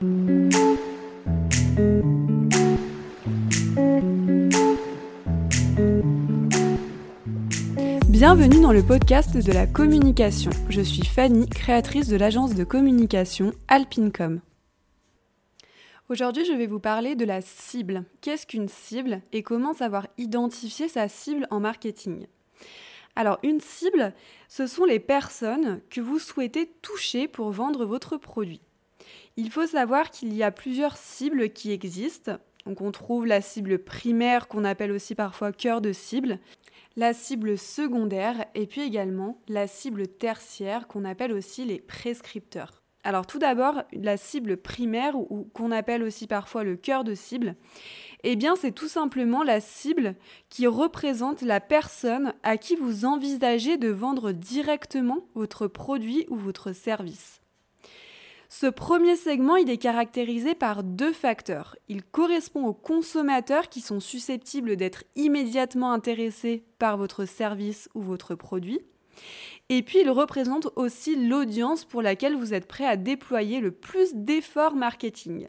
Bienvenue dans le podcast de la communication. Je suis Fanny, créatrice de l'agence de communication Alpincom. Aujourd'hui, je vais vous parler de la cible. Qu'est-ce qu'une cible et comment savoir identifier sa cible en marketing? Alors, une cible, ce sont les personnes que vous souhaitez toucher pour vendre votre produit. Il faut savoir qu'il y a plusieurs cibles qui existent. Donc on trouve la cible primaire qu'on appelle aussi parfois cœur de cible, la cible secondaire et puis également la cible tertiaire qu'on appelle aussi les prescripteurs. Alors tout d'abord, la cible primaire, ou qu'on appelle aussi parfois le cœur de cible, eh bien c'est tout simplement la cible qui représente la personne à qui vous envisagez de vendre directement votre produit ou votre service. Ce premier segment, est caractérisé par deux facteurs. Il correspond aux consommateurs qui sont susceptibles d'être immédiatement intéressés par votre service ou votre produit. Et puis il représente aussi l'audience pour laquelle vous êtes prêt à déployer le plus d'efforts marketing.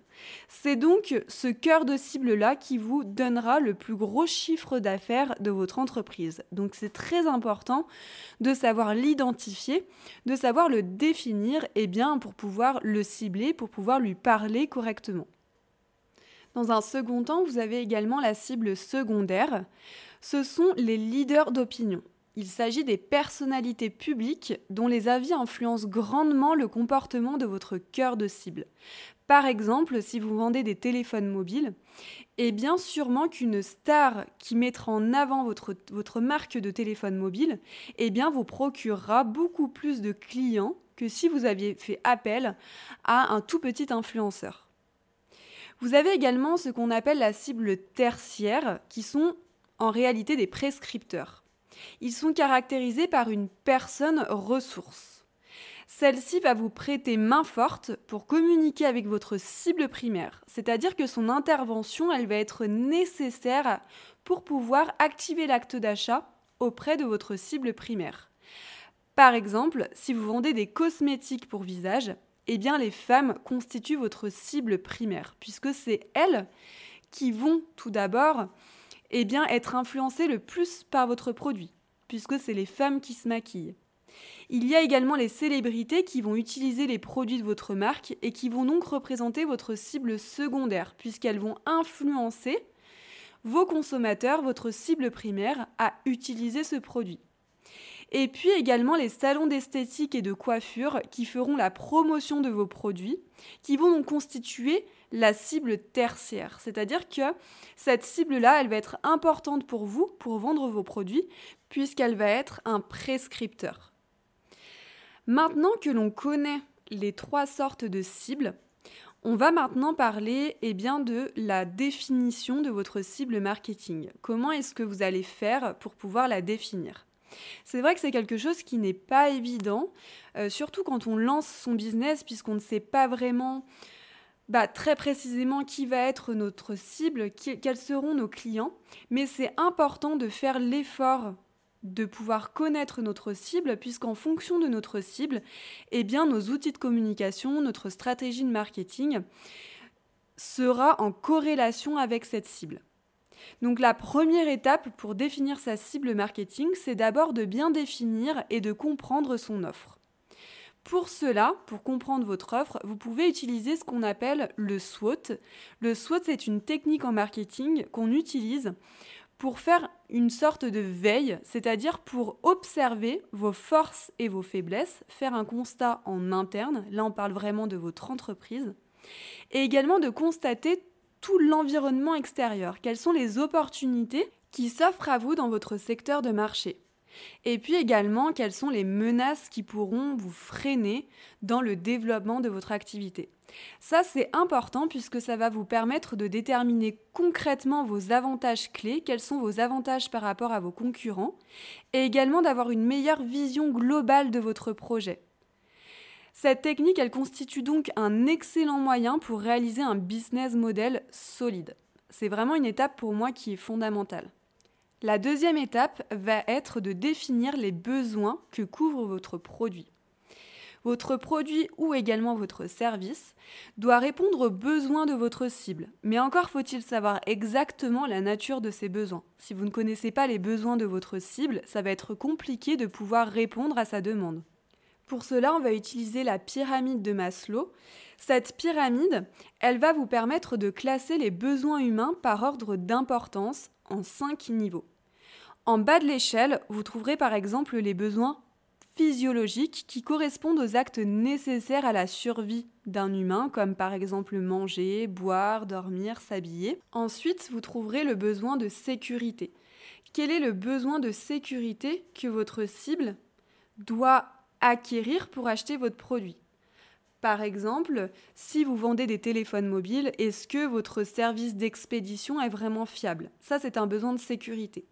C'est donc ce cœur de cible-là qui vous donnera le plus gros chiffre d'affaires de votre entreprise. Donc c'est très important de savoir l'identifier, de savoir le définir et bien pour pouvoir le cibler, pour pouvoir lui parler correctement. Dans un second temps, vous avez également la cible secondaire. Ce sont les leaders d'opinion. Il s'agit des personnalités publiques dont les avis influencent grandement le comportement de votre cœur de cible. Par exemple, si vous vendez des téléphones mobiles, et bien sûrement qu'une star qui mettra en avant votre, votre marque de téléphone mobile, eh bien vous procurera beaucoup plus de clients que si vous aviez fait appel à un tout petit influenceur. Vous avez également ce qu'on appelle la cible tertiaire, qui sont en réalité des prescripteurs. Ils sont caractérisés par une personne ressource. Celle-ci va vous prêter main forte pour communiquer avec votre cible primaire, c'est-à-dire que son intervention, elle va être nécessaire pour pouvoir activer l'acte d'achat auprès de votre cible primaire. Par exemple, si vous vendez des cosmétiques pour visage, eh bien les femmes constituent votre cible primaire, puisque c'est elles qui vont tout d'abord eh bien, être influencées le plus par votre produit, puisque c'est les femmes qui se maquillent. Il y a également les célébrités qui vont utiliser les produits de votre marque et qui vont donc représenter votre cible secondaire, puisqu'elles vont influencer vos consommateurs, votre cible primaire, à utiliser ce produit. Et puis également les salons d'esthétique et de coiffure qui feront la promotion de vos produits, qui vont donc constituer la cible tertiaire. C'est-à-dire que cette cible-là, elle va être importante pour vous pour vendre vos produits, puisqu'elle va être un prescripteur. Maintenant que l'on connaît les trois sortes de cibles, on va maintenant parler eh bien, de la définition de votre cible marketing. Comment est-ce que vous allez faire pour pouvoir la définir? C'est vrai que c'est quelque chose qui n'est pas évident, euh, surtout quand on lance son business, puisqu'on ne sait pas vraiment bah, très précisément qui va être notre cible, quels seront nos clients, mais c'est important de faire l'effort de pouvoir connaître notre cible, puisqu'en fonction de notre cible, eh bien, nos outils de communication, notre stratégie de marketing sera en corrélation avec cette cible. Donc la première étape pour définir sa cible marketing, c'est d'abord de bien définir et de comprendre son offre. Pour cela, pour comprendre votre offre, vous pouvez utiliser ce qu'on appelle le SWOT. Le SWOT, c'est une technique en marketing qu'on utilise pour faire une sorte de veille, c'est-à-dire pour observer vos forces et vos faiblesses, faire un constat en interne, là on parle vraiment de votre entreprise, et également de constater tout l'environnement extérieur, quelles sont les opportunités qui s'offrent à vous dans votre secteur de marché? Et puis également, quelles sont les menaces qui pourront vous freiner dans le développement de votre activité? Ça, c'est important puisque ça va vous permettre de déterminer concrètement vos avantages clés, quels sont vos avantages par rapport à vos concurrents, et également d'avoir une meilleure vision globale de votre projet. Cette technique, elle constitue donc un excellent moyen pour réaliser un business model solide. C'est vraiment une étape pour moi qui est fondamentale. La deuxième étape va être de définir les besoins que couvre votre produit. Votre produit ou également votre service doit répondre aux besoins de votre cible. Mais encore faut-il savoir exactement la nature de ces besoins. Si vous ne connaissez pas les besoins de votre cible, ça va être compliqué de pouvoir répondre à sa demande. Pour cela, on va utiliser la pyramide de Maslow. Cette pyramide, elle va vous permettre de classer les besoins humains par ordre d'importance en cinq niveaux. En bas de l'échelle, vous trouverez par exemple les besoins physiologiques qui correspondent aux actes nécessaires à la survie d'un humain, comme par exemple manger, boire, dormir, s'habiller. Ensuite, vous trouverez le besoin de sécurité. Quel est le besoin de sécurité que votre cible doit acquérir pour acheter votre produit par exemple, si vous vendez des téléphones mobiles, est-ce que votre service d'expédition est vraiment fiable? Ça, c'est un besoin de sécurité.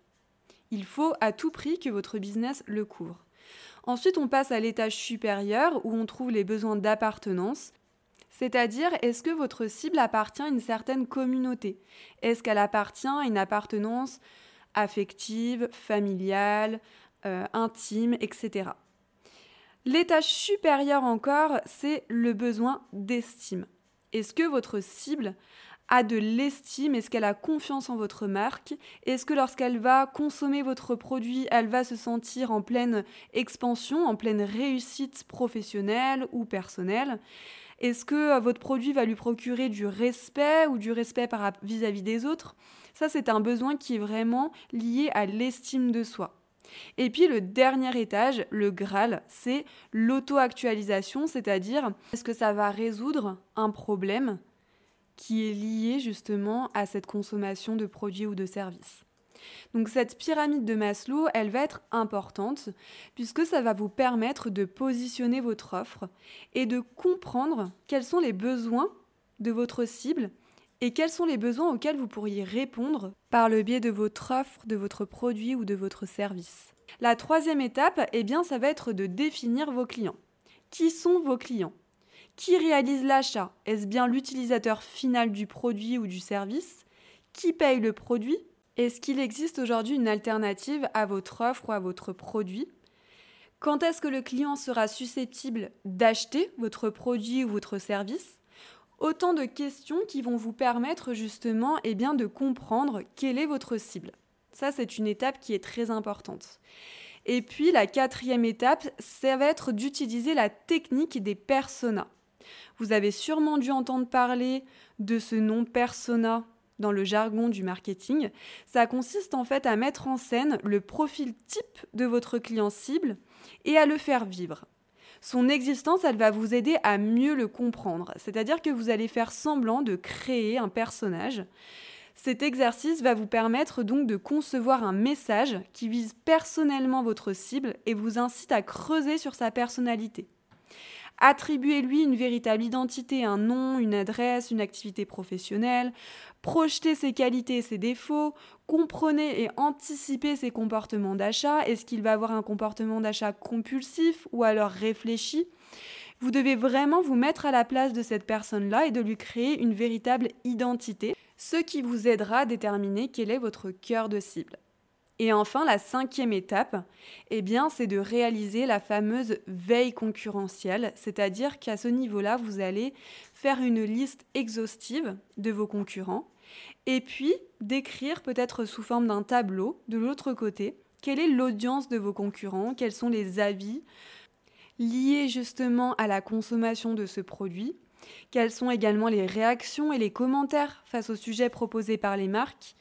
Il faut à tout prix que votre business le couvre. Ensuite, on passe à l'étage supérieur où on trouve les besoins d'appartenance. C'est-à-dire, est-ce que votre cible appartient à une certaine communauté? Est-ce qu'elle appartient à une appartenance affective, familiale, euh, intime, etc. L'étage supérieur encore, c'est le besoin d'estime. Est-ce que votre cible a de l'estime? Est-ce qu'elle a confiance en votre marque? Est-ce que lorsqu'elle va consommer votre produit, elle va se sentir en pleine expansion, en pleine réussite professionnelle ou personnelle? Est-ce que euh, votre produit va lui procurer du respect ou du respect vis-à-vis des autres? Ça, c'est un besoin qui est vraiment lié à l'estime de soi. Et puis le dernier étage, le Graal, c'est l'auto-actualisation, c'est-à-dire est-ce que ça va résoudre un problème qui est lié justement à cette consommation de produits ou de services? Donc cette pyramide de Maslow, elle va être importante puisque ça va vous permettre de positionner votre offre et de comprendre quels sont les besoins de votre cible et quels sont les besoins auxquels vous pourriez répondre par le biais de votre offre, de votre produit ou de votre service? La troisième étape, eh bien, ça va être de définir vos clients. Qui sont vos clients? Qui réalise l'achat? Est-ce bien l'utilisateur final du produit ou du service? Qui paye le produit? Est-ce qu'il existe aujourd'hui une alternative à votre offre ou à votre produit? Quand est-ce que le client sera susceptible d'acheter votre produit ou votre service? Autant de questions qui vont vous permettre justement eh bien, de comprendre quelle est votre cible. Ça, c'est une étape qui est très importante. Et puis la quatrième étape, ça va être d'utiliser la technique des personas. Vous avez sûrement dû entendre parler de ce nom persona dans le jargon du marketing. Ça consiste en fait à mettre en scène le profil type de votre client cible et à le faire vivre. Son existence, elle va vous aider à mieux le comprendre, c'est-à-dire que vous allez faire semblant de créer un personnage. Cet exercice va vous permettre donc de concevoir un message qui vise personnellement votre cible et vous incite à creuser sur sa personnalité. Attribuez-lui une véritable identité, un nom, une adresse, une activité professionnelle. Projetez ses qualités et ses défauts. Comprenez et anticipez ses comportements d'achat. Est-ce qu'il va avoir un comportement d'achat compulsif ou alors réfléchi? Vous devez vraiment vous mettre à la place de cette personne-là et de lui créer une véritable identité, ce qui vous aidera à déterminer quel est votre cœur de cible. Et enfin, la cinquième étape, eh bien, c'est de réaliser la fameuse veille concurrentielle, c'est-à-dire qu'à ce niveau-là, vous allez faire une liste exhaustive de vos concurrents et puis décrire peut-être sous forme d'un tableau de l'autre côté quelle est l'audience de vos concurrents, quels sont les avis liés justement à la consommation de ce produit, quelles sont également les réactions et les commentaires face au sujet proposé par les marques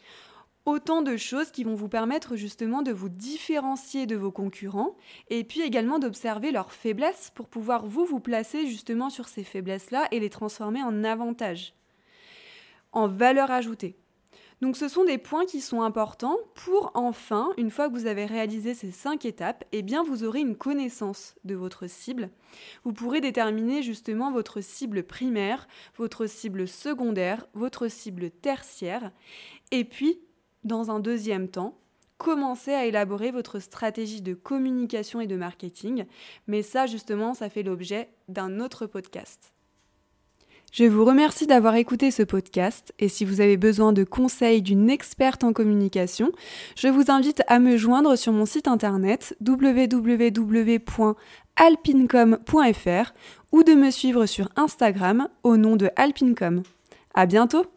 autant de choses qui vont vous permettre justement de vous différencier de vos concurrents et puis également d'observer leurs faiblesses pour pouvoir vous vous placer justement sur ces faiblesses-là et les transformer en avantages, en valeur ajoutée. Donc ce sont des points qui sont importants pour enfin, une fois que vous avez réalisé ces cinq étapes, eh bien vous aurez une connaissance de votre cible. Vous pourrez déterminer justement votre cible primaire, votre cible secondaire, votre cible tertiaire et puis dans un deuxième temps, commencez à élaborer votre stratégie de communication et de marketing, mais ça justement, ça fait l'objet d'un autre podcast. Je vous remercie d'avoir écouté ce podcast et si vous avez besoin de conseils d'une experte en communication, je vous invite à me joindre sur mon site internet www.alpincom.fr ou de me suivre sur Instagram au nom de Alpincom. À bientôt!